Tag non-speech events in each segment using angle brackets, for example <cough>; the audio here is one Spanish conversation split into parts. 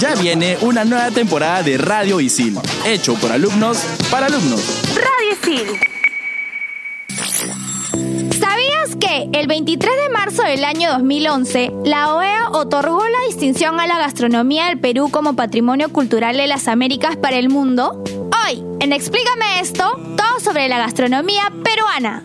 Ya viene una nueva temporada de Radio Isil, hecho por alumnos para alumnos. Radio Isil. ¿Sabías que el 23 de marzo del año 2011, la OEA otorgó la distinción a la gastronomía del Perú como Patrimonio Cultural de las Américas para el mundo? Hoy, en Explícame esto, todo sobre la gastronomía peruana.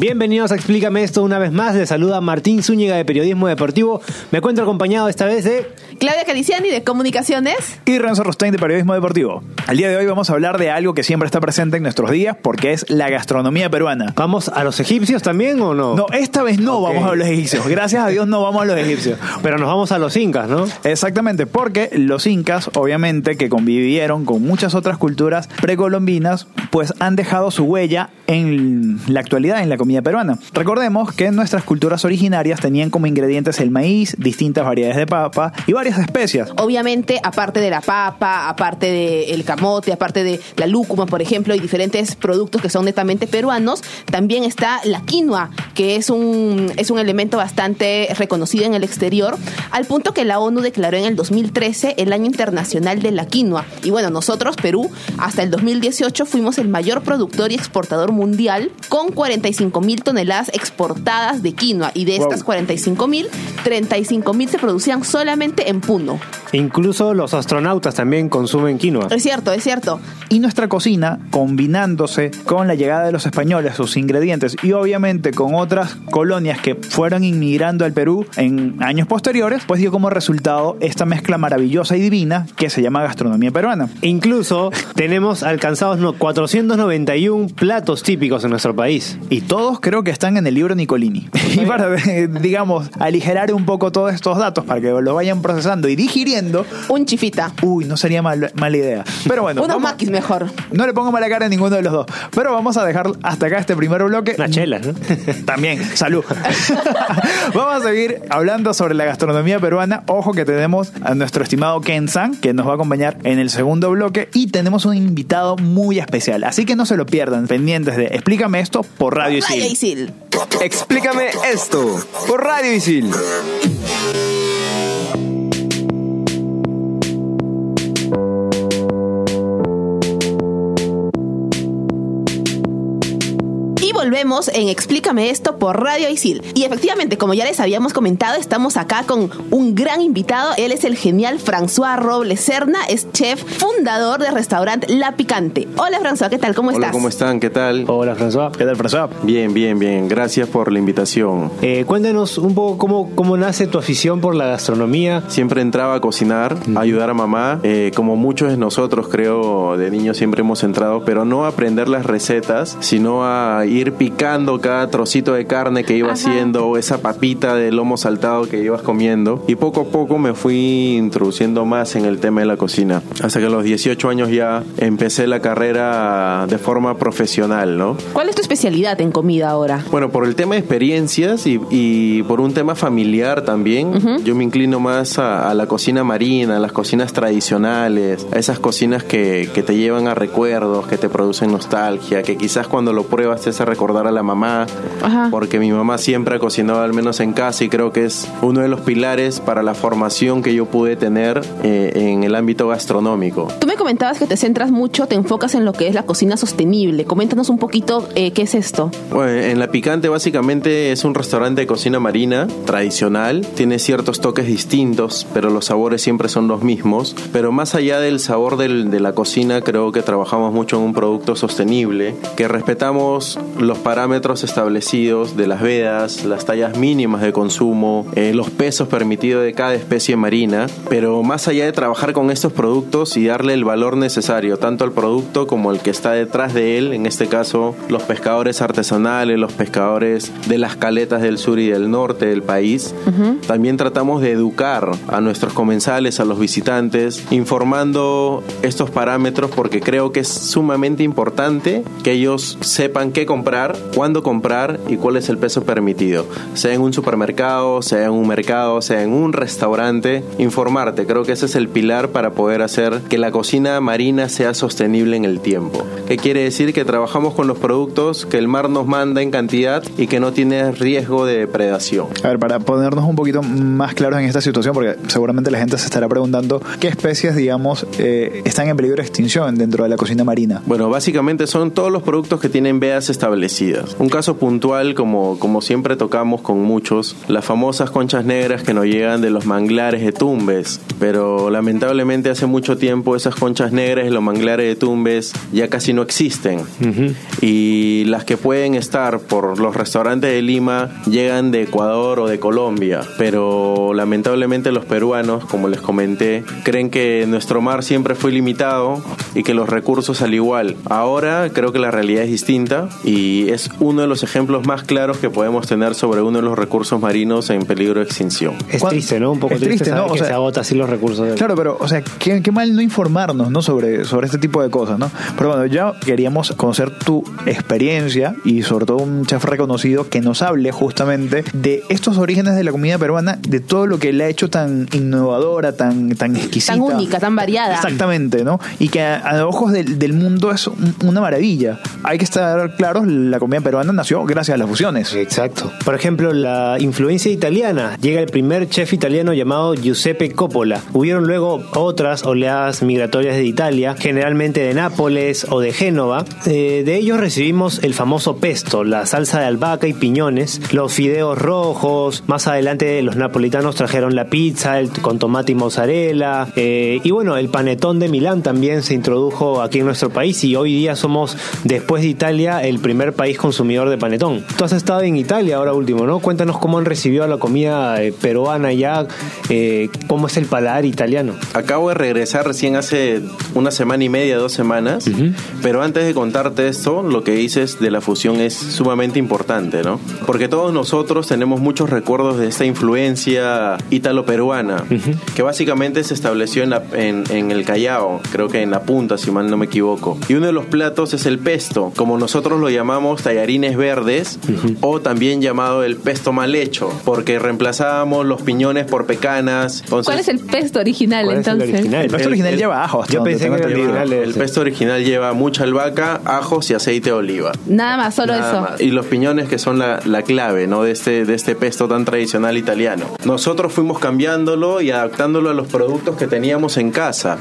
Bienvenidos a Explícame esto una vez más. Les saluda Martín Zúñiga de Periodismo Deportivo. Me encuentro acompañado esta vez de Claudia Caliciani de Comunicaciones. Y Renzo Rostein de Periodismo Deportivo. El día de hoy vamos a hablar de algo que siempre está presente en nuestros días porque es la gastronomía peruana. ¿Vamos a los egipcios también o no? No, esta vez no vamos a los egipcios. Gracias a Dios no vamos a los egipcios. <laughs> Pero nos vamos a los incas, ¿no? Exactamente, porque los incas, obviamente, que convivieron con muchas otras culturas precolombinas, pues han dejado su huella en la actualidad en la comida peruana. Recordemos que nuestras culturas originarias tenían como ingredientes el maíz, distintas variedades de papa y varias especias. Obviamente, aparte de la papa, aparte del camote, aparte de la lúcuma, por ejemplo, y diferentes productos que son netamente peruanos, también está la quinoa, que es un, es un elemento bastante reconocido en el exterior, al punto que la ONU declaró en el 2013 el Año Internacional de la Quinoa. Y bueno, nosotros, Perú, hasta el 2018 fuimos el mayor productor y exportador mundial con 45 mil toneladas exportadas de quinoa. Y de Wow. estas 45 mil, 35 mil se producían solamente en Puno. Incluso los astronautas también consumen quinoa. Es cierto, es cierto. Y nuestra cocina, combinándose con la llegada de los españoles, sus ingredientes y obviamente con otras colonias que fueron inmigrando al Perú en años posteriores, pues dio como resultado esta mezcla maravillosa y divina que se llama gastronomía peruana. Incluso tenemos alcanzados no, 491 platos típicos en nuestro país. Y todos creo que están en el libro Nicolini. <laughs> Y para, eh, digamos, aligerar un poco todos estos datos para que lo vayan procesando y digiriendo, Un chifita. uy, no sería mal- mala idea. Pero bueno, Unos vamos- maquis mejor. no le pongo mala cara a ninguno de los dos. Pero vamos a dejar hasta acá este primer bloque. Una chela, ¿no? <laughs> También, salud. <laughs> Vamos a seguir hablando sobre la gastronomía peruana. Ojo que tenemos a nuestro estimado Ken San, que nos va a acompañar en el segundo bloque. Y tenemos un invitado muy especial. Así que no se lo pierdan, pendientes de Explícame esto por Radio. Isil. Explícame esto. Por Radio Isil. Volvemos en Explícame esto por Radio Isil. Y efectivamente, como ya les habíamos comentado, estamos acá con un gran invitado. Él es el genial François Robles Serna, es chef, fundador del restaurante La Picante. Hola François, ¿qué tal? ¿Cómo Hola, estás? ¿cómo están? ¿Qué tal? Hola, François. ¿Qué tal, François? Bien, bien, bien. Gracias por la invitación. Eh, cuéntanos un poco cómo, cómo nace tu afición por la gastronomía. Siempre entraba a cocinar, a ayudar a mamá. Eh, como muchos de nosotros, creo, de niños siempre hemos entrado, pero no a aprender las recetas, sino a ir picando cada trocito de carne que iba haciendo, o esa papita de lomo saltado que ibas comiendo. Y poco a poco me fui introduciendo más en el tema de la cocina. Hasta que a los 18 años ya empecé la carrera de forma profesional, ¿no? ¿Cuál es tu especialidad en comida ahora? Bueno, por el tema de experiencias y, y por un tema familiar también, yo me inclino más a, a la cocina marina, a las cocinas tradicionales, a esas cocinas que, que te llevan a recuerdos, que te producen nostalgia, que quizás cuando lo pruebas te hace recordar a la mamá, Ajá. porque mi mamá siempre ha cocinado al menos en casa y creo que es uno de los pilares para la formación que yo pude tener eh, en el ámbito gastronómico. Tú me comentabas que te centras mucho, te enfocas en lo que es la cocina sostenible. Coméntanos un poquito eh, qué es esto. Bueno, en La Picante básicamente es un restaurante de cocina marina tradicional. Tiene ciertos toques distintos, pero los sabores siempre son los mismos. Pero más allá del sabor del- de la cocina, creo que trabajamos mucho en un producto sostenible, que respetamos los parámetros establecidos de las vedas, las tallas mínimas de consumo, eh, los pesos permitidos de cada especie marina, pero más allá de trabajar con estos productos y darle el valor necesario, tanto al producto como al que está detrás de él, en este caso los pescadores artesanales, los pescadores de las caletas del sur y del norte del país, también tratamos de educar a nuestros comensales, a los visitantes, informando estos parámetros porque creo que es sumamente importante que ellos sepan qué comprar, cuándo comprar y cuál es el peso permitido, sea en un supermercado, sea en un mercado, sea en un restaurante, informarte, creo que ese es el pilar para poder hacer que la cocina marina sea sostenible en el tiempo. ¿Qué quiere decir? Que trabajamos con los productos que el mar nos manda en cantidad y que no tiene riesgo de depredación. A ver, para ponernos un poquito más claros en esta situación, porque seguramente la gente se estará preguntando qué especies, digamos, eh, están en peligro de extinción dentro de la cocina marina. Bueno, básicamente son todos los productos que tienen veas establecidas. Un caso puntual, como, como siempre tocamos con muchos, las famosas conchas negras que nos llegan de los manglares de Tumbes, pero lamentablemente hace mucho tiempo esas conchas negras y los manglares de Tumbes ya casi no existen. Y las que pueden estar por los restaurantes de Lima llegan de Ecuador o de Colombia, pero lamentablemente los peruanos, como les comenté, creen que nuestro mar siempre fue limitado y que los recursos al igual. Ahora creo que la realidad es distinta y es uno de los ejemplos más claros que podemos tener sobre uno de los recursos marinos en peligro de extinción. Es ¿Cuán- triste, ¿no? Un poco es triste, triste, saber ¿no? O que sea- se agota así los recursos. del- Claro, pero, o sea, qué, qué mal no informarnos, ¿no? Sobre, sobre este tipo de cosas, ¿no? Pero bueno, ya queríamos conocer tu experiencia y sobre todo un chef reconocido que nos hable justamente de estos orígenes de la comida peruana, de todo lo que la ha hecho tan innovadora, tan, tan exquisita. Tan única, tan variada. Exactamente, ¿no? Y que a, a ojos del, del mundo es un- una maravilla. Hay que estar claros, la comida peruana nació gracias a las fusiones. Exacto. Por ejemplo, la influencia italiana. Llega el primer chef italiano llamado Giuseppe Coppola. Hubieron luego otras oleadas migratorias de Italia, generalmente de Nápoles o de Génova. Eh, de ellos recibimos el famoso pesto, la salsa de albahaca y piñones, los fideos rojos. Más adelante los napolitanos trajeron la pizza el- con tomate y mozzarella. eh, y bueno, el panetón de Milán también se introdujo aquí en nuestro país y hoy día somos, después de Italia, el primer país consumidor de panetón. Tú has estado en Italia ahora último, ¿no? Cuéntanos cómo han recibido la comida eh, peruana ya, eh, cómo es el paladar italiano. Acabo de regresar recién hace una semana y media, dos semanas, pero antes de contarte esto, lo que dices de la fusión es sumamente importante, ¿no? Porque todos nosotros tenemos muchos recuerdos de esta influencia ítalo-peruana, que básicamente se estableció en, la- en- en el Callao, creo que en la punta, si mal no me equivoco. Y uno de los platos es el pesto, como nosotros lo llamamos tallarines verdes, o también llamado el pesto mal hecho, porque reemplazábamos los piñones por pecanas. Entonces, ¿Cuál es el pesto original ¿Cuál es el entonces? original? El pesto original lleva ajo, hasta Yo pensé que el original El pesto original lleva mucha albahaca, ajos y aceite de oliva. Nada más, solo Nada eso. más. Y los piñones que son la, la clave ¿no? de, este, de este pesto tan tradicional italiano. Nosotros fuimos cambiándolo y adaptándolo a los productos que teníamos en casa.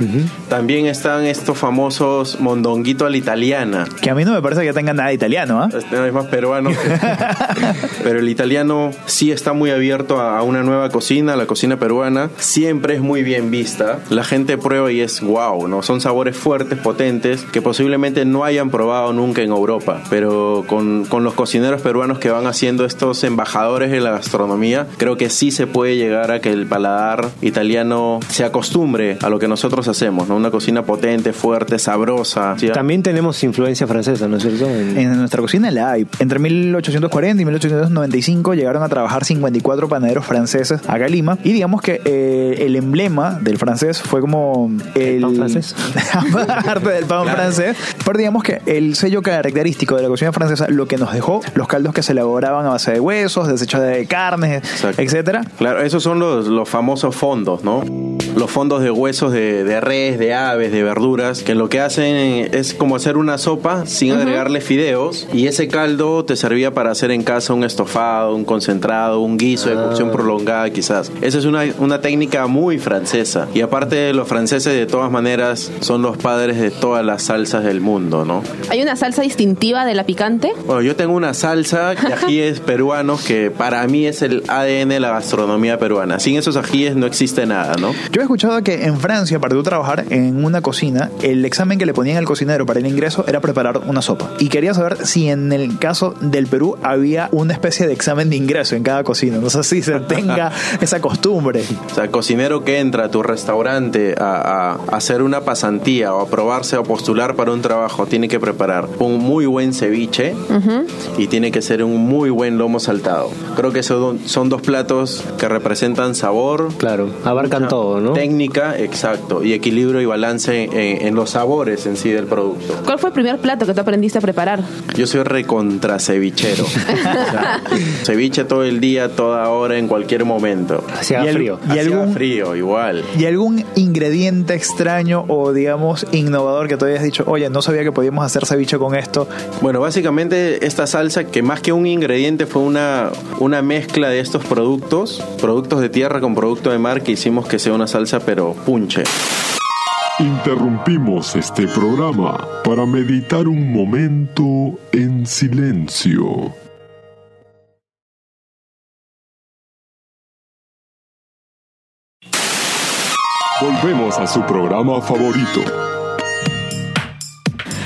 También están estos famosos mondonguito a la italiana. Que a mí no me parece que tenga nada de italiano, ¿ah? Este no es más peruano. <laughs> Pero el italiano sí está muy abierto a, a una nueva cocina, la cocina peruana. Siempre es muy bien vista. La gente prueba y es wow, ¿no? Son sabores fuertes, potentes, que posiblemente no hayan probado nunca en Europa. Pero con, con los cocineros peruanos que van haciendo estos embajadores de la gastronomía, creo que sí se puede llegar a que el paladar italiano se acostumbre a lo que nosotros hacemos, ¿no? Una cocina potente, fuerte, sabrosa. ¿sí? También tenemos influencia francesa, ¿no es cierto? En- En nuestra cocina la hay. Entre 1840 y 1895 llegaron a trabajar 54 panaderos franceses a Lima y digamos que eh, el emblema del francés fue como el, pan francés? aparte <laughs> del pan francés, pero digamos que el sello característico de la cocina francesa lo que nos dejó los caldos que se elaboraban a base de huesos, desechos de carnes, Exacto. etcétera. Claro, esos son los, los famosos fondos, ¿no? Los fondos de huesos de, de res, de aves, de verduras, que lo que hacen es como hacer una sopa sin agregarle fideos y ese caldo te servía para hacer en casa un estofado, un concentrado, un guiso de cocción prolongada quizás. Esa es una, una técnica muy francesa y aparte los franceses de todas maneras son los padres de todas las salsas del mundo, ¿no? ¿Hay una salsa distintiva de la picante? Bueno, yo tengo una salsa de ajíes <laughs> peruanos que para mí es el ADN de la gastronomía peruana. Sin esos ajíes no existe nada, ¿no? Yo Yo he escuchado que en Francia, para tú trabajar en una cocina, el examen que le ponían al cocinero para el ingreso era preparar una sopa. Y quería saber si en el caso del Perú había una especie de examen de ingreso en cada cocina. No sé si se <laughs> tenga esa costumbre. O sea, cocinero que entra a tu restaurante a, a hacer una pasantía o a probarse o postular para un trabajo, tiene que preparar un muy buen ceviche y tiene que ser un muy buen lomo saltado. Creo que son, son dos platos que representan sabor, Claro, abarcan todo, ¿no? técnica, exacto, y equilibrio y balance en, en los sabores en sí del producto. ¿Cuál fue el primer plato que tú aprendiste a preparar? Yo soy recontra cevichero. <laughs> O sea, ceviche todo el día, toda hora, en cualquier momento. Hacía Y el- frío. ¿Y algún- frío, igual. ¿Y algún ingrediente extraño o digamos innovador que tú hayas dicho, oye, no sabía que podíamos hacer ceviche con esto? Bueno, básicamente esta salsa que más que un ingrediente fue una, una mezcla de estos productos, productos de tierra con producto de mar que hicimos que sea una salsa pero punche. Interrumpimos este programa para meditar un momento en silencio. Volvemos a su programa favorito.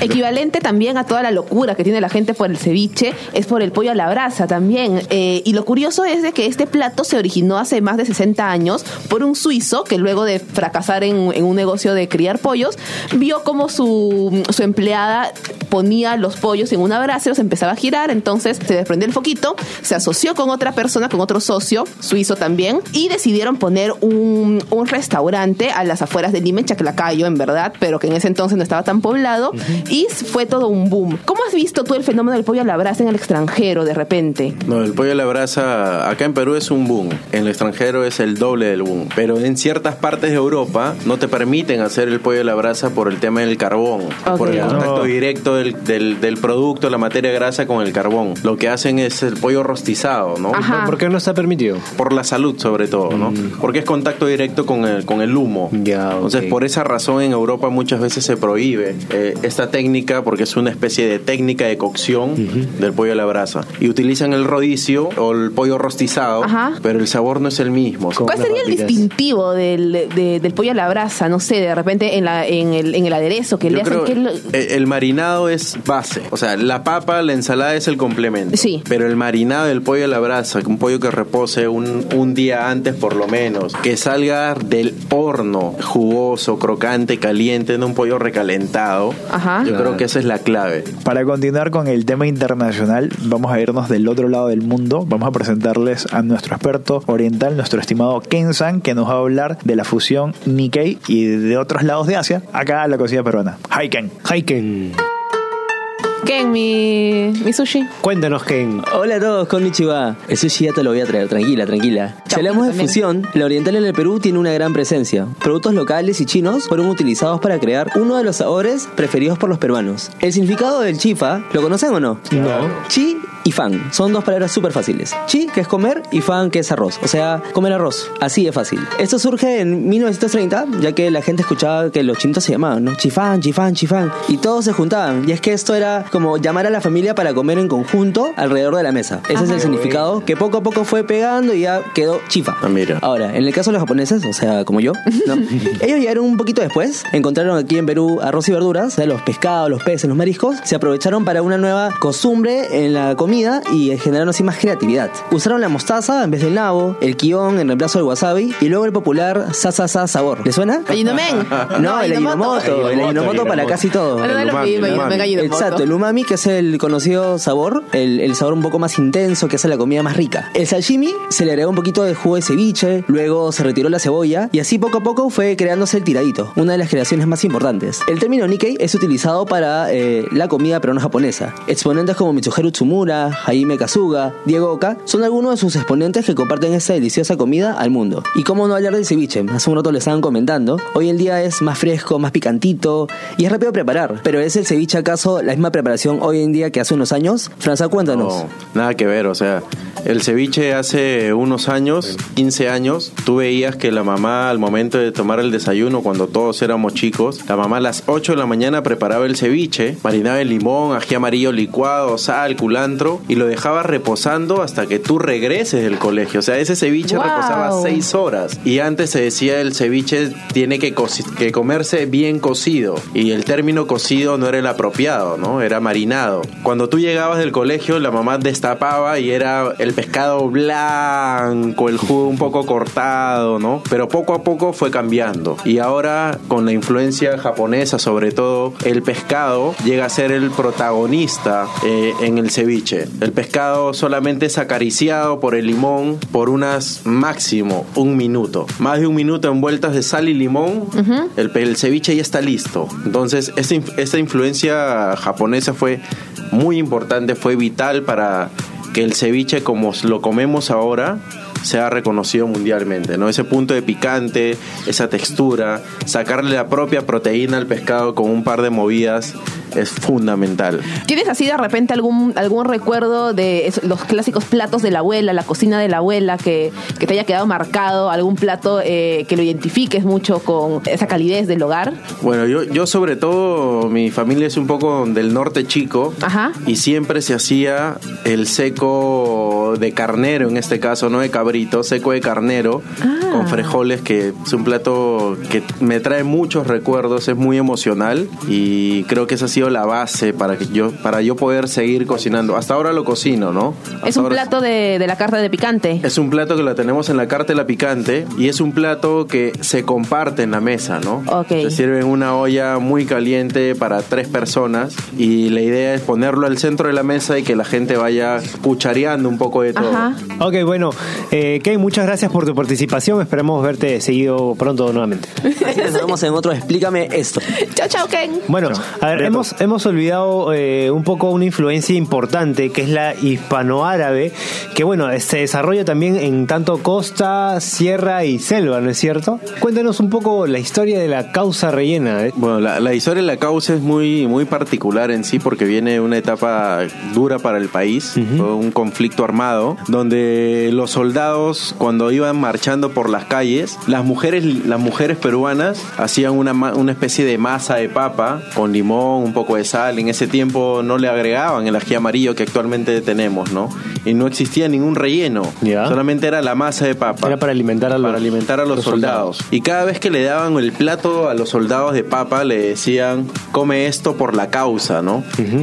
Equivalente también a toda la locura que tiene la gente por el ceviche es por el pollo a la brasa también. Eh, y lo curioso es de que este plato se originó hace más de 60 años por un suizo que luego de fracasar en, un negocio de criar pollos, vio como su, su empleada ponía los pollos en una brasa los empezaba a girar, entonces se desprendió el foquito, se asoció con otra persona, con otro socio, suizo también, y decidieron poner un, un restaurante a las afueras de Lima, en Chaclacayo, en verdad, pero que en ese entonces no estaba tan poblado, y fue todo un boom. ¿Cómo has visto tú el fenómeno del pollo a la brasa en el extranjero de repente? No, el pollo a la brasa acá en Perú es un boom, en el extranjero es el doble del boom, pero en ciertas partes de Europa no te permiten hacer el pollo a la brasa por el tema del carbón, por el contacto No. directo del, del, del producto, la materia grasa con el carbón. Lo que hacen es el pollo rostizado, ¿no? Ajá. ¿Por qué no está permitido? por la salud sobre todo, ¿no? Porque es contacto directo con el, con el humo. Ya, Entonces, ok. por esa razón en Europa muchas veces se prohíbe eh, esta técnica porque es una especie de técnica de cocción del pollo a la brasa. Y utilizan el rodicio o el pollo rostizado, Ajá. pero el sabor no es el mismo. ¿Cuál sería el distintivo del, de- del pollo a la brasa? No sé, de repente en, la, en, el, en el aderezo que Yo le hacen. creo ¿qué lo- eh, el marinado es base. O sea, la papa, la ensalada es el complemento. Sí. Pero el marinado del pollo a la brasa, un pollo que repose un, un día antes por lo menos, que salga del horno jugoso, crocante, caliente, no un pollo recalentado. Ajá. Yo Claro. creo que esa es la clave. Para continuar con el tema internacional, vamos a irnos del otro lado del mundo. Vamos a presentarles a nuestro experto oriental, nuestro estimado Ken San, que nos va a hablar de la fusión Nikkei y de otros lados de Asia, acá en la cocina peruana. Hi Ken. Haiken. Ken, mi, mi sushi. Cuéntanos, Ken. Hola a todos, konnichiwa. El sushi ya te lo voy a traer, tranquila, tranquila. Si hablamos de fusión, la oriental en el Perú tiene una gran presencia. Productos locales y chinos fueron utilizados para crear uno de los sabores preferidos por los peruanos. El significado del chifa, ¿lo conocen o no? No. Chi y fan son dos palabras súper fáciles. Chi, que es comer, y fan, que es arroz. O sea, comer arroz. Así de fácil. Esto surge en 1930, ya que la gente escuchaba que los chinitos se llamaban, ¿no? Chifán, chifán, chifán. Y todos se juntaban. Y es que esto era como llamar a la familia para comer en conjunto alrededor de la mesa. Ese es el significado que poco a poco fue pegando y ya quedó chifa. Ah, mira. Ahora, en el caso de los japoneses, o sea, como yo, ¿no? <laughs> ellos llegaron un poquito después, encontraron aquí en Perú arroz y verduras, o sea, los pescados, los peces, los mariscos, se aprovecharon para una nueva costumbre en la comida y generaron así más creatividad. Usaron la mostaza en vez del nabo, el kion en reemplazo del wasabi y luego el popular sasasa sabor. ¿Le suena? Ayinomen. <laughs> No, el Ajinomoto, el Ajinomoto para casi todo. Exacto, el umami que es el conocido sabor, el, el sabor un poco más intenso que hace la comida más rica. El sashimi se le agregó un poquito de jugo de ceviche, luego se retiró la cebolla y así poco a poco fue creándose el tiradito, una de las creaciones más importantes. El término Nikkei es utilizado para eh, la comida peruana japonesa. Exponentes como Mitsuharu Tsumura, Jaime Kazuga, Diego Oka son algunos de sus exponentes que comparten esta deliciosa comida al mundo. Y cómo no hablar del ceviche, hace un rato le estaban comentando, hoy en día es más fresco, más picantito y es rápido preparar. Pero ¿es el ceviche acaso la misma preparación hoy en día que hace unos años? Franza, cuéntanos. No, nada que ver, o sea, el ceviche hace unos años, 15 años, tú veías que la mamá al momento de tomar el desayuno, cuando todos éramos chicos, la mamá a las 8 de la mañana preparaba el ceviche, marinaba el limón, ají amarillo licuado, sal, culantro colegio y lo dejaba reposando hasta que tú regreses del colegio. O sea, ese ceviche Wow. reposaba seis horas. Y antes se decía el ceviche tiene que comerse bien cocido. Y el término cocido no era el apropiado, ¿no? Era marinado. Cuando tú llegabas del colegio, la mamá destapaba y era el pescado blanco, el jugo un poco cortado, ¿no? Pero poco a poco fue cambiando. Y ahora, con la influencia japonesa, sobre todo, el pescado llega a ser el protagonista eh, en el ceviche. El pescado solamente es acariciado por el limón por unas máximo un minuto. Más de un minuto en vueltas de sal y limón, el, el ceviche ya está listo. Entonces, esta, esta influencia japonesa fue muy importante, fue vital para que el ceviche como lo comemos ahora sea reconocido mundialmente, ¿no? Ese punto de picante, esa textura, sacarle la propia proteína al pescado con un par de movidas es fundamental. ¿Tienes así de repente algún, algún recuerdo de los clásicos platos de la abuela, la cocina de la abuela, que, que te haya quedado marcado? ¿Algún plato eh, que lo identifiques mucho con esa calidez del hogar? Bueno, yo, yo sobre todo, mi familia es un poco del norte chico Ajá. y siempre se hacía el seco de carnero, en este caso, no de cabrito, seco de carnero Ah. con frijoles, que es un plato que me trae muchos recuerdos, es muy emocional y creo que esa ha sido la base para que yo para yo poder seguir cocinando. Hasta ahora lo cocino, ¿no? Es un plato de, de la carta de picante. es un plato que lo tenemos en la cártela picante y es un plato que se comparte en la mesa, ¿no? Ok. Se sirve en una olla muy caliente para tres personas y la idea es ponerlo al centro de la mesa y que la gente vaya cuchareando un poco de todo. Ajá. Ok, bueno, eh, Ken, muchas gracias por tu participación. Esperamos verte seguido pronto nuevamente. Así que nos vemos en otro Explícame esto. <laughs> Chao, chao, Ken. Bueno, a ver, hemos, hemos olvidado eh, un poco una influencia importante que es la hispanoárabe, que bueno, se desarrolla también en tanto costa, sierra y selva, ¿no es cierto? Cuéntanos un poco la historia de la causa rellena. ¿eh? Bueno, la, la historia de la causa es muy, muy particular en sí porque viene una etapa dura para el país, un conflicto armado, donde los soldados cuando iban marchando por las calles, las mujeres, las mujeres peruanas hacían una, una especie de masa de papa con limón, un poco de sal, en ese tiempo no le agregaban el ají amarillo que actualmente tenemos, ¿no? Y no existía ningún relleno, Ya. solamente era la masa de papa Era para alimentar a los, para alimentar a los, los soldados. Y cada vez que le daban el plato a los soldados de papa, le decían, come esto por la causa, ¿no?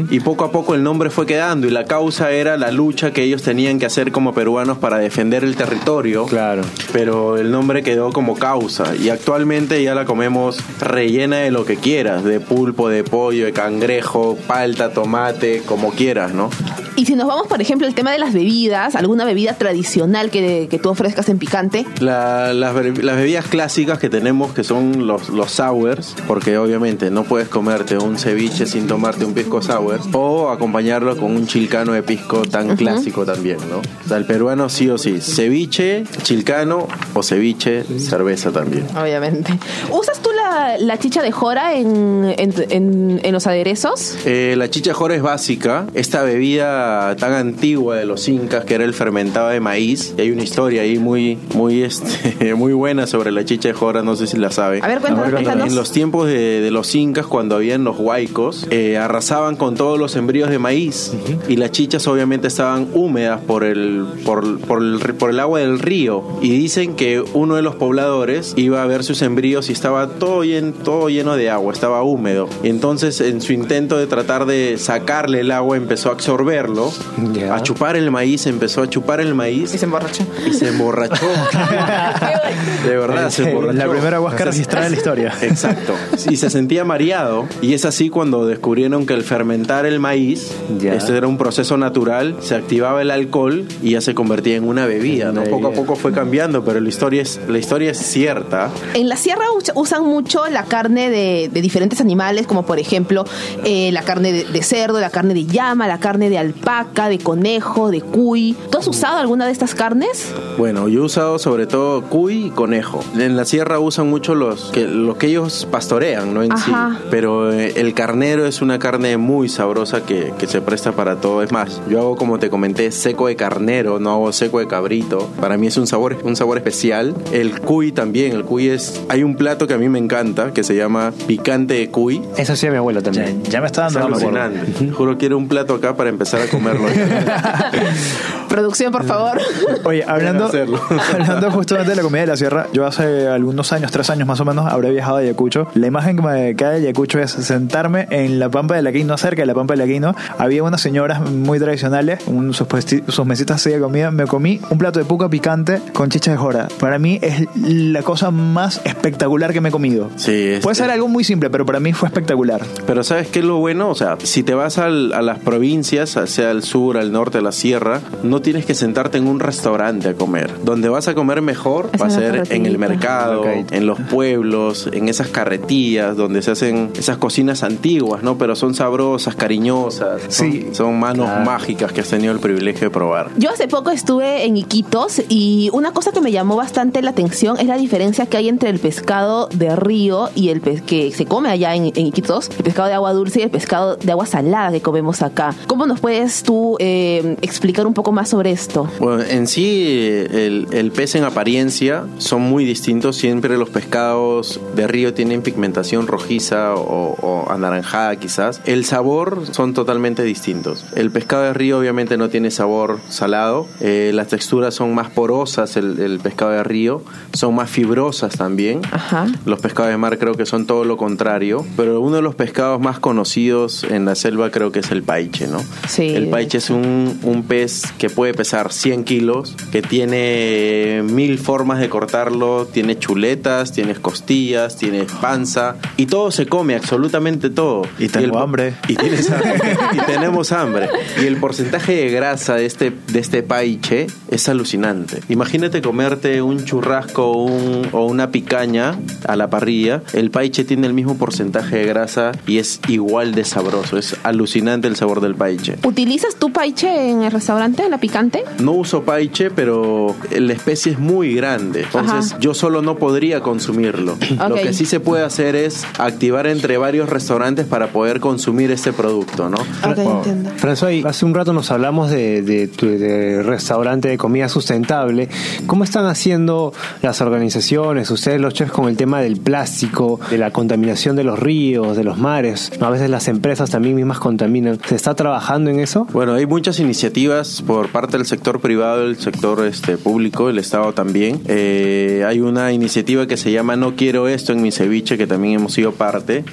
Y poco a poco el nombre fue quedando y la causa era la lucha que ellos tenían que hacer como peruanos para defender el territorio. Claro. Pero el nombre quedó como causa y actualmente ya la comemos rellena de lo que quieras, de pulpo, de pollo, de cangrejo, palta, tomate, como quieras, ¿no? Y si nos vamos, por ejemplo, al tema de las bebidas, alguna bebida tradicional que, que tú ofrezcas en picante. La- las, be- las bebidas clásicas que tenemos que son los, los sours, porque obviamente no puedes comerte un ceviche sin tomarte un pisco sour, o acompañarlo con un chilcano de pisco tan clásico también, ¿no? O sea, el peruano sí o sí, ceviche, chilcano o ceviche, cerveza también. Obviamente. ¿Usas tú la, la chicha de jora en, en, en- en los aderezos? Eh, la chicha jora es básica, esta bebida tan antigua de los incas que era el fermentado de maíz, y hay una historia ahí muy, muy, este, <laughs> muy buena sobre la chicha de jora, no sé si la sabe. A ver, cuéntanos, En los tiempos de, de los incas, cuando habían los huaicos, eh, arrasaban con todos los sembríos de maíz y las chichas obviamente estaban húmedas por el, por, por el, por el agua del río. Y dicen que uno de los pobladores iba a ver sus sembríos y estaba todo, llen- todo lleno de agua, estaba húmedo. Y entonces en su intento de tratar de sacarle el agua empezó a absorberlo, Ya. a chupar el maíz, empezó a chupar el maíz Y se emborrachó. y se emborrachó. <laughs> de verdad, se emborrachó. La primera huasca registrada en la historia. <laughs> Exacto. Y se sentía mareado. Y es así cuando descubrieron que el fermentar el maíz, Ya. este era un proceso natural, se activaba el alcohol y ya se convertía en una bebida. ¿no? Poco a poco fue cambiando, pero la historia es, la historia es cierta. En la sierra us- usan mucho la carne de, de diferentes animales, como por ejemplo eh, la carne de, de cerdo, la carne de llama, la carne de alpaca, de conejo, de cuy. ¿Tú has usado alguna de estas carnes? Bueno, yo he usado sobre todo cuy y conejo. En la sierra usan mucho los que, lo que ellos pastorean, ¿no? En Ajá. sí. Pero eh, el carnero es una carne muy sabrosa que, que se presta para todo. Es más, yo hago como te comenté, seco de carnero, no hago seco de cabrito. Para mí es un sabor, un sabor especial. El cuy también, el cuy es... Hay un plato que a mí me encanta, que se llama picante de cuy. Eso sí a mi abuelo también. Ya me está Es dando hambre. alucinante. Juro quiero un plato acá para empezar a comerlo. <laughs> <laughs> Producción, por favor. <laughs> Oye, hablando, <laughs> hablando justamente de la comida de la sierra, yo hace algunos años, tres años más o menos, habré viajado a Ayacucho. La imagen que me queda de Ayacucho es sentarme en la Pampa del Aquino, cerca de la Pampa del Aquino. Había unas señoras muy tradicionales, un- sus, sus mesitas así de comida. Me comí un plato de puca picante con chicha de jora. Para mí es la cosa más espectacular que me he comido. Sí, es- Puede ser es- algo muy simple, pero para mí fue espectacular. Pero ¿sabes qué es lo bueno? O sea, si te vas al- a las provincias, sea al sur, al norte, a la sierra, no tienes que sentarte en un restaurante a comer. Donde vas a comer mejor Es va a ser en el mercado, en los pueblos, en esas carretillas donde se hacen esas cocinas antiguas, ¿no? Pero son sabrosas, cariñosas. Sí. Son, son manos mágicas que has tenido el privilegio de probar. Yo hace poco estuve en Iquitos y una cosa que me llamó bastante la atención es la diferencia que hay entre el pescado de río y el pez que se come allá en, en Iquitos, el pescado de agua dulce y el pescado de agua salada que comemos acá. ¿Cómo nos puedes tú eh, explicar un poco más sobre esto? Bueno, en sí el, el pez en apariencia son muy distintos. Siempre los pescados de río tienen pigmentación rojiza o, o anaranjada quizás. El sabor son totalmente distintos. El pescado de río obviamente no tiene sabor salado. Eh, las texturas son más porosas el, el pescado de río. Son más fibrosas también. Ajá. Los pescados de mar creo que son todo lo contrario. Pero uno de los pescados más conocidos en la selva creo que es el paiche, ¿no? Sí, El paiche es un, un pez que puede pesar 100 kilos, que tiene mil formas de cortarlo, tiene chuletas, tiene costillas, tiene panza y todo se come, absolutamente todo. Y tengo el- hambre. Y, tienes hambre, <laughs> y tenemos hambre. Y el porcentaje de grasa de este, de este paiche es alucinante. Imagínate comerte un churrasco o, un- o una picaña a la parrilla. El paiche tiene el mismo porcentaje de grasa y es igual de sabroso. Es alucinante el sabor del paiche. ¿Utilizas tu paiche en el restaurante, en la picante? No uso paiche, pero la especie es muy grande. Entonces Ajá. yo solo no podría consumirlo. Lo que sí se puede hacer es activar entre varios restaurantes para poder consumir este producto, ¿no? Ok, entiendo. François, hace un rato nos hablamos de, de tu de restaurante de comida sustentable. ¿Cómo están haciendo las organizaciones, ustedes los chefs, con el tema del plástico, de la contaminación de los ríos, de los mares? A veces las empresas también mismas contaminan. ¿Se está trabajando en eso? Bueno, hay muchas iniciativas por parte del sector privado, del sector este, público, el Estado también. Eh, hay una iniciativa que se llama No quiero esto en mi ceviche, que también hemos sido parte.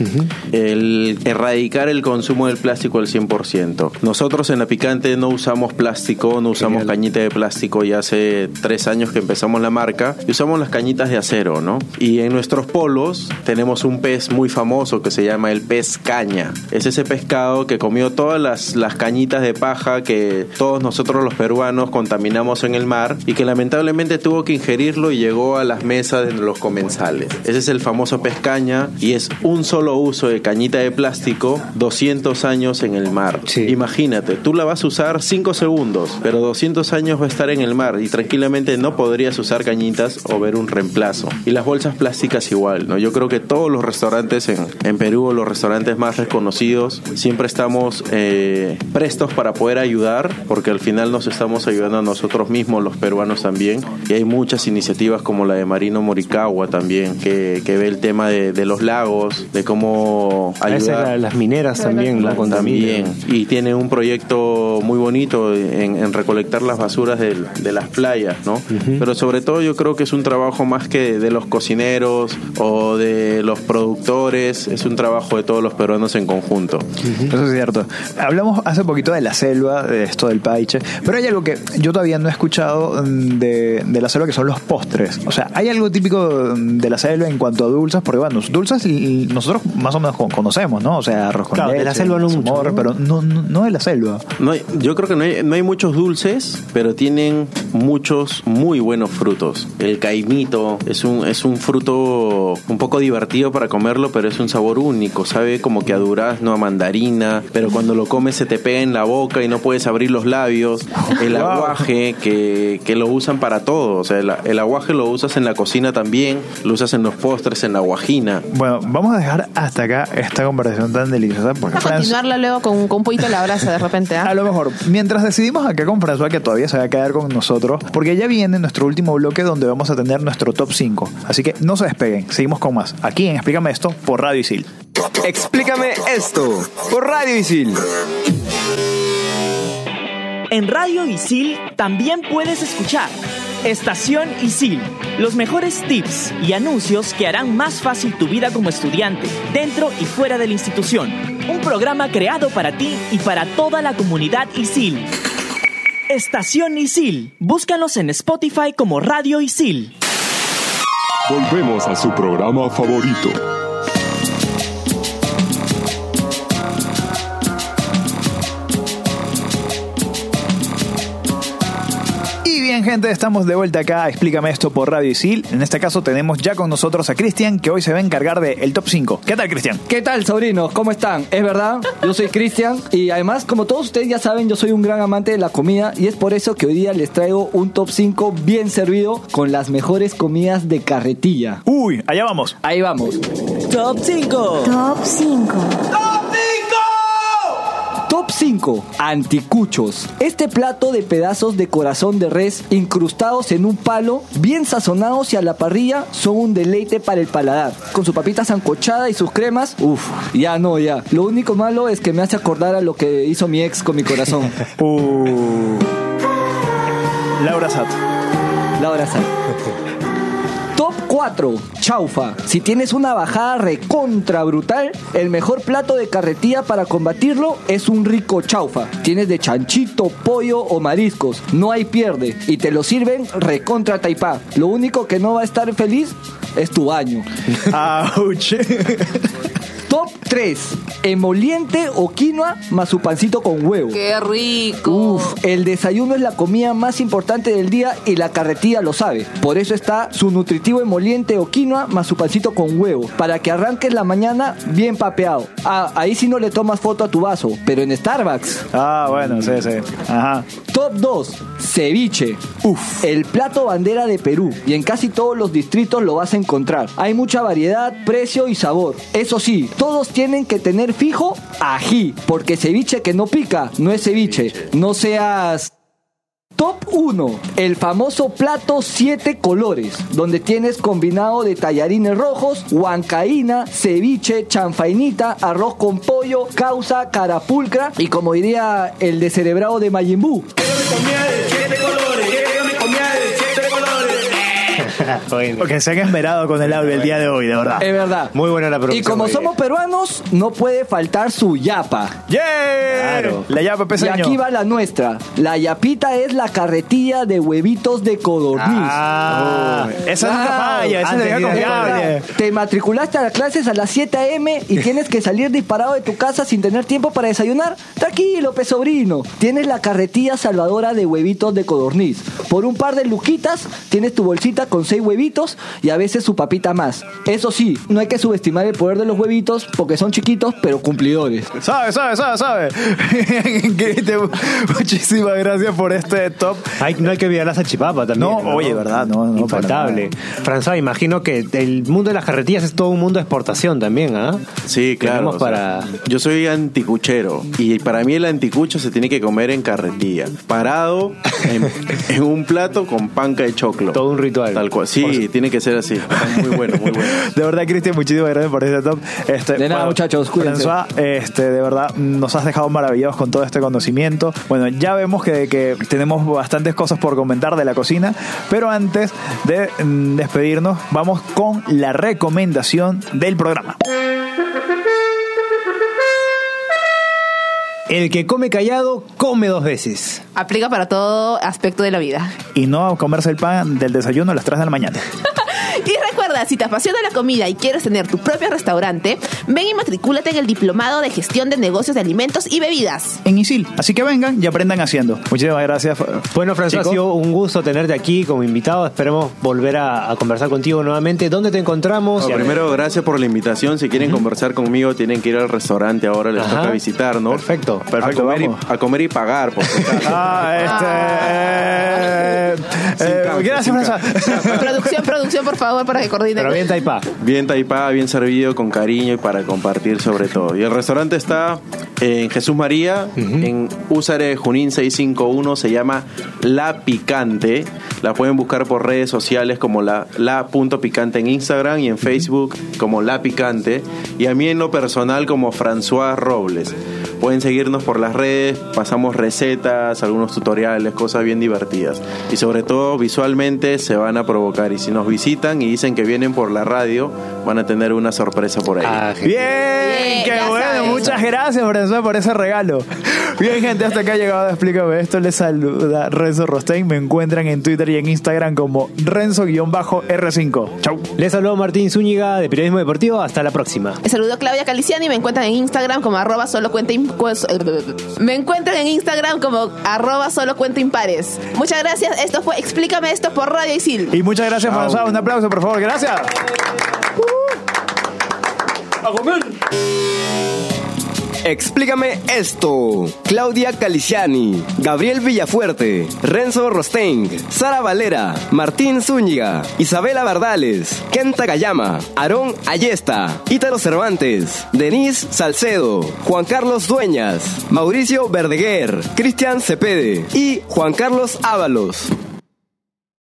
El erradicar el consumo del plástico al 100%. Nosotros en la picante no usamos plástico, no usamos Genial. cañita de plástico ya hace tres años que empezamos la marca y usamos las cañitas de acero, ¿no? Y en nuestros polos tenemos un pez muy famoso que se llama el pez caña. Es ese pescado que comió todas las, las cañitas de paja que todos nosotros los peruanos contaminamos en el mar y que lamentablemente tuvo que ingerirlo y llegó a las mesas de los comensales. Ese es el famoso pez caña y es un solo uso de cañita de plástico 200 años en el mar. Sí. Imagínate, tú la vas a usar 5 segundos, pero 200 años va a estar en el mar y tranquilamente no podrías usar cañitas o ver un reemplazo. Y las bolsas plásticas igual, ¿no? Yo creo que todos los restaurantes en, en Perú, los restaurantes más reconocidos, siempre estamos eh, prestos para poder ayudar, porque al final nos estamos ayudando a nosotros mismos, los peruanos también. Y hay muchas iniciativas como la de Marino Moricagua también, que, que ve el tema de, de los lagos, de cómo A veces ayudar. la- las mineras también contaminan. También. Y tiene un proyecto muy bonito en, en recolectar las basuras de, las playas, ¿no? Pero sobre todo yo creo que es un trabajo más que de los cocineros o de los productores, es un trabajo de todos los peruanos en conjunto. Eso es cierto. Hablamos hace poquito de la selva, de esto del paiche, pero hay algo que yo todavía no he escuchado mm, de, de la selva que son los postres. O sea, hay algo típico mm, de la selva en cuanto a dulces, porque bueno, dulces nosotros más o menos con- conocemos, ¿no? O sea, arroz con Claro, de leche, la selva no mucho, ¿no? pero no, no, no de la selva. No hay- yo creo que no hay, no hay muchos dulces, pero tienen muchos muy buenos frutos. El caimito es un, es un fruto un poco divertido para comerlo, pero es un sabor único. Sabe como que a durazno, a mandarina, pero cuando lo comes se te pega en la boca y no puedes abrir los labios. <laughs> el aguaje que, que lo usan para todo. O sea, el, el aguaje lo usas en la cocina también, lo usas en los postres, en la guajina. Bueno, vamos a dejar hasta acá esta conversación tan deliciosa porque Vamos a Franz- continuarla luego con, con un poquito la brasa de repente. ¿ah? A lo mejor, mientras decidimos acá con François que todavía se va a quedar con nosotros, porque ya viene nuestro último bloque donde vamos a tener nuestro top 5. Así que no se despeguen, seguimos con más. Aquí en Explícame esto por Radio Isil. Explícame esto por Radio Isil. En Radio Isil también puedes escuchar Estación Isil, los mejores tips y anuncios que harán más fácil tu vida como estudiante, dentro y fuera de la institución. Un programa creado para ti y para toda la comunidad Isil. Estación Isil, búscanos en Spotify como Radio Isil. Volvemos a su programa favorito. Gente, estamos de vuelta acá. Explícame esto por Radio Isil. En este caso tenemos ya con nosotros a Cristian, que hoy se va a encargar del top 5. ¿Qué tal, Cristian? ¿Qué tal, sobrinos? ¿Cómo están? Es verdad, yo soy Cristian y además, como todos ustedes ya saben, yo soy un gran amante de la comida y es por eso que hoy día les traigo un top 5 bien servido con las mejores comidas de carretilla. Uy, allá vamos. Ahí vamos. Top 5. Top 5. Top 5. Anticuchos. Este plato de pedazos de corazón de res incrustados en un palo, bien sazonados y a la parrilla, son un deleite para el paladar. Con su papita sancochada y sus cremas, uff, ya no, ya. Lo único malo es que me hace acordar a lo que hizo mi ex con mi corazón. <laughs> Uh. Laura Sat. Laura Sat. <laughs> Top 4. Chaufa. Si tienes una bajada recontra brutal, el mejor plato de carretilla para combatirlo es un rico chaufa. Tienes de chanchito, pollo o mariscos. No hay pierde. Y te lo sirven recontra taipá. Lo único que no va a estar feliz es tu baño. Ouch. <laughs> Top 3. Emoliente o quinoa más su pancito con huevo. ¡Qué rico! Uf, el desayuno es la comida más importante del día y la carretilla lo sabe. Por eso está su nutritivo emoliente o quinoa más su pancito con huevo. Para que arranques la mañana bien papeado. Ah, ahí sí no le tomas foto a tu vaso, pero en Starbucks. Ah, bueno, sí, sí. Ajá. Top 2. Ceviche. Uf, el plato bandera de Perú. Y en casi todos los distritos lo vas a encontrar. Hay mucha variedad, precio y sabor. Eso sí, todos tienen que tener fijo ají. Porque ceviche que no pica no es ceviche. No seas... Top 1. El famoso plato 7 colores, donde tienes combinado de tallarines rojos, huancaína, ceviche, chanfainita, arroz con pollo, causa, carapulcra y como diría el descerebrado de Majin Buu. Porque se han esmerado con el audio el día de hoy, de verdad. Es verdad. Muy buena la Y producción. como hoy somos peruanos, no puede faltar su yapa. ¡Yeah! Claro. La llave Y peseño. aquí va la nuestra. La yapita es la carretilla de huevitos de codorniz. Ah, esa nunca falla, esa es de Antes vieja de ir a confiable. Te matriculaste a las clases a las 7 a.m. y <laughs> tienes que salir disparado de tu casa sin tener tiempo para desayunar. Tranquilo, pe sobrino. Tienes la carretilla salvadora de huevitos de codorniz. Por un par de luquitas, tienes tu bolsita con 6 huevitos y a veces su papita más. Eso sí, no hay que subestimar el poder de los huevitos porque son chiquitos pero cumplidores. Sabe, sabe, sabe, sabe. <laughs> Muchísimas gracias por este top. Hay- no hay que olvidar la salchipapa también. No, oye, verdad, no, no, Infaltable. François, imagino que el mundo de las carretillas es todo un mundo de exportación también, ¿ah? Sí, claro. O sea, para- Yo soy anticuchero y para mí el anticucho se tiene que comer en carretilla, parado en, en un plato con panca de choclo. Todo un ritual. Tal cual. Sí, tiene que ser así. <laughs> Muy bueno, muy bueno. De verdad, Cristian, muchísimas gracias por este top. Este, De nada, muchachos, cuídense. François, este, de verdad, nos has dejado maravillados con todo este conocimiento. Bueno, ya vemos que, que tenemos bastantes cosas por comentar de la cocina, pero antes de mm, despedirnos, vamos con la recomendación del programa. El que come callado, come dos veces. Aplica para todo aspecto de la vida. Y no comerse el pan del desayuno a las 3 de la mañana. <laughs> Recuerda si te apasiona la comida y quieres tener tu propio restaurante, ven y matricúlate en el Diplomado de Gestión de Negocios de Alimentos y Bebidas. En ISIL. Así que vengan y aprendan haciendo. Muchísimas gracias. Bueno, François, ha Chico. sido un gusto tenerte aquí como invitado. Esperemos volver a, a conversar contigo nuevamente. ¿Dónde te encontramos? Primero, gracias por la invitación. Si quieren conversar conmigo, tienen que ir al restaurante ahora, les Ajá. toca visitar, ¿no? Perfecto. Perfecto, a comer, y, vamos. a comer y pagar, por. <laughs> Ah, este. eh, eh, gracias, François. producción, producción, por favor, para que Pero bien, Taipa. Bien taipá, bien servido, con cariño y para compartir sobre todo. Y el restaurante está en Jesús María, en Úsare Junín 651, se llama La Picante. La pueden buscar por redes sociales como la, la punto picante en Instagram y en Facebook como La Picante. Y a mí en lo personal como François Robles. Pueden seguirnos por las redes, pasamos recetas, algunos tutoriales, cosas bien divertidas. Y sobre todo visualmente se van a provocar. Y si nos visitan y dicen que vienen por la radio, van a tener una sorpresa por ahí. Ah. Bien, Bien, qué bueno. sabes. Muchas gracias, François, por ese regalo. Bien, gente, hasta acá ha llegado Explícame esto. Les saluda Renzo Rostein. Me encuentran en Twitter y en Instagram como Renzo-R5. Chau. Les saludo Martín Zúñiga de Periodismo Deportivo. Hasta la próxima. Les saludo Claudia Caliciani y me encuentran en Instagram como arroba solo cuenta pues, me encuentran en Instagram como arroba solo cuenta impares. Muchas gracias. Esto fue Explícame esto por Radio Isil. Y muchas gracias, François. Un aplauso, por favor. Gracias. Explícame esto. Claudia Caliciani, Gabriel Villafuerte, Renzo Rostein, Sara Valera, Martín Zúñiga, Isabela Bardales, Kenta Gayama, Aarón Ayesta, Ítalo Cervantes, Denise Salcedo, Juan Carlos Dueñas, Mauricio Verdeguer, Cristian Cepede y Juan Carlos Ábalos.